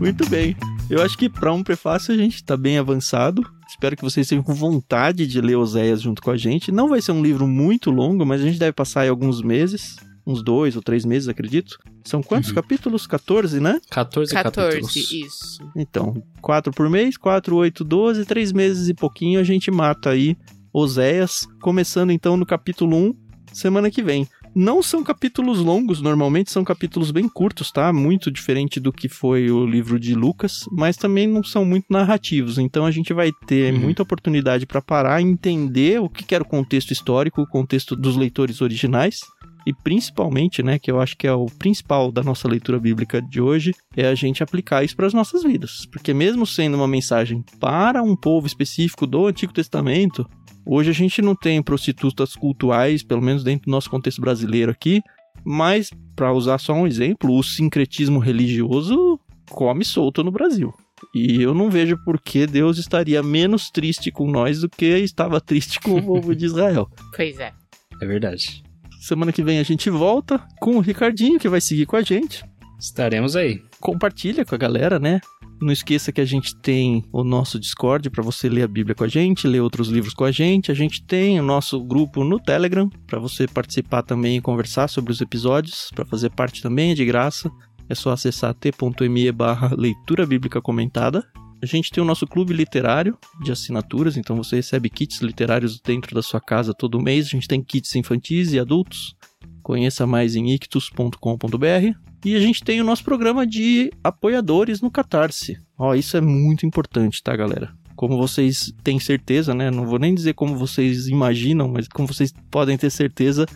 Muito bem. Eu acho que para um prefácio a gente tá bem avançado. Espero que vocês tenham com vontade de ler Oséias junto com a gente. Não vai ser um livro muito longo, mas a gente deve passar aí alguns meses. Uns dois ou três meses, acredito. São quantos Uhum. capítulos? 14, né? 14, 14, capítulos. isso. Então, quatro por mês, quatro, oito, doze, três meses e pouquinho a gente mata aí Oséias, começando então no capítulo 1, semana que vem. Não são capítulos longos, normalmente são capítulos bem curtos, tá? Muito diferente do que foi o livro de Lucas, mas também não são muito narrativos. Então a gente vai ter Uhum. muita oportunidade para parar e entender o que que era o contexto histórico, o contexto dos leitores originais. E principalmente, né, que eu acho que é o principal da nossa leitura bíblica de hoje, é a gente aplicar isso para as nossas vidas. Porque mesmo sendo uma mensagem para um povo específico do Antigo Testamento, hoje a gente não tem prostitutas cultuais, pelo menos dentro do nosso contexto brasileiro aqui, mas para usar só um exemplo, o sincretismo religioso come solto no Brasil. E eu não vejo por que Deus estaria menos triste com nós do que estava triste com o povo de Israel. Pois é. É verdade. Semana que vem a gente volta com o Ricardinho, que vai seguir com a gente. Estaremos aí. Compartilha com a galera, né? Não esqueça que a gente tem o nosso Discord para você ler a Bíblia com a gente, ler outros livros com a gente. A gente tem o nosso grupo no Telegram para você participar também e conversar sobre os episódios. Para fazer parte também é de graça. É só acessar t.me barra leitura bíblica comentada. A gente tem o nosso clube literário de assinaturas, então você recebe kits literários dentro da sua casa todo mês. A gente tem kits infantis e adultos. Conheça mais em ictus.com.br. E a gente tem o nosso programa de apoiadores no Catarse. Ó, isso é muito importante, tá, galera? Como vocês têm certeza, né? Não vou nem dizer como vocês imaginam, mas como vocês podem ter certeza,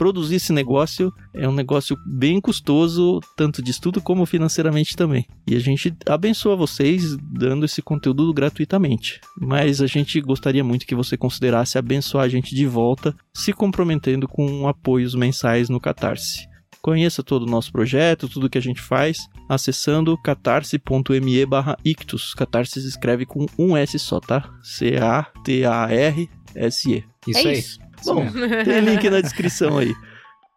produzir esse negócio é um negócio bem custoso, tanto de estudo como financeiramente também. E a gente abençoa vocês dando esse conteúdo gratuitamente. Mas a gente gostaria muito que você considerasse abençoar a gente de volta, se comprometendo com apoios mensais no Catarse. Conheça todo o nosso projeto, tudo que a gente faz, acessando catarse.me barra ictus. Catarse se escreve com um S só, tá? C-A-T-A-R-S-E. Isso é aí. isso. Bom, tem link na descrição aí.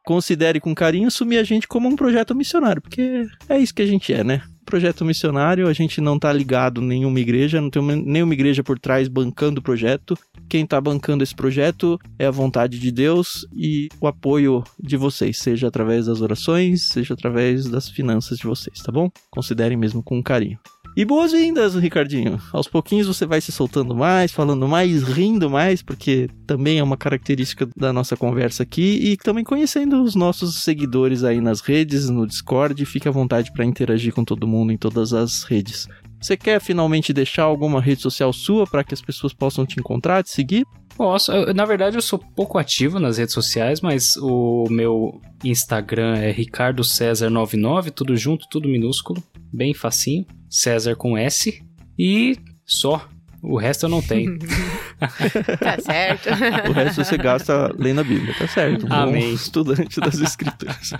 considere com carinho assumir a gente como um projeto missionário, porque é isso que a gente é, né? Projeto missionário, a gente não tá ligado nenhuma igreja, não tem nenhuma igreja por trás bancando o projeto. Quem tá bancando esse projeto é a vontade de Deus e o apoio de vocês, seja através das orações, seja através das finanças de vocês, tá bom? Considerem mesmo com carinho. E boas-vindas, Ricardinho. Aos pouquinhos você vai se soltando mais, falando mais, rindo mais, porque também é uma característica da nossa conversa aqui. E também conhecendo os nossos seguidores aí nas redes, no Discord. Fique à vontade para interagir com todo mundo em todas as redes. Você quer finalmente deixar alguma rede social sua para que as pessoas possam te encontrar, te seguir? Posso. Eu, na verdade, eu sou pouco ativo nas redes sociais, mas o meu Instagram é Ricardo César 99, tudo junto, tudo minúsculo, bem facinho. César com S e só. O resto eu não tenho. tá certo. o resto você gasta lendo a Bíblia, tá certo. Amém. Bom estudante das Escrituras.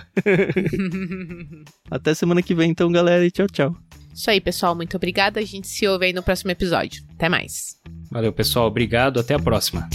Até semana que vem, então, galera, e tchau, tchau. Isso aí, pessoal. Muito obrigada. A gente se ouve aí no próximo episódio. Até mais. Valeu, pessoal. Obrigado. Até a próxima.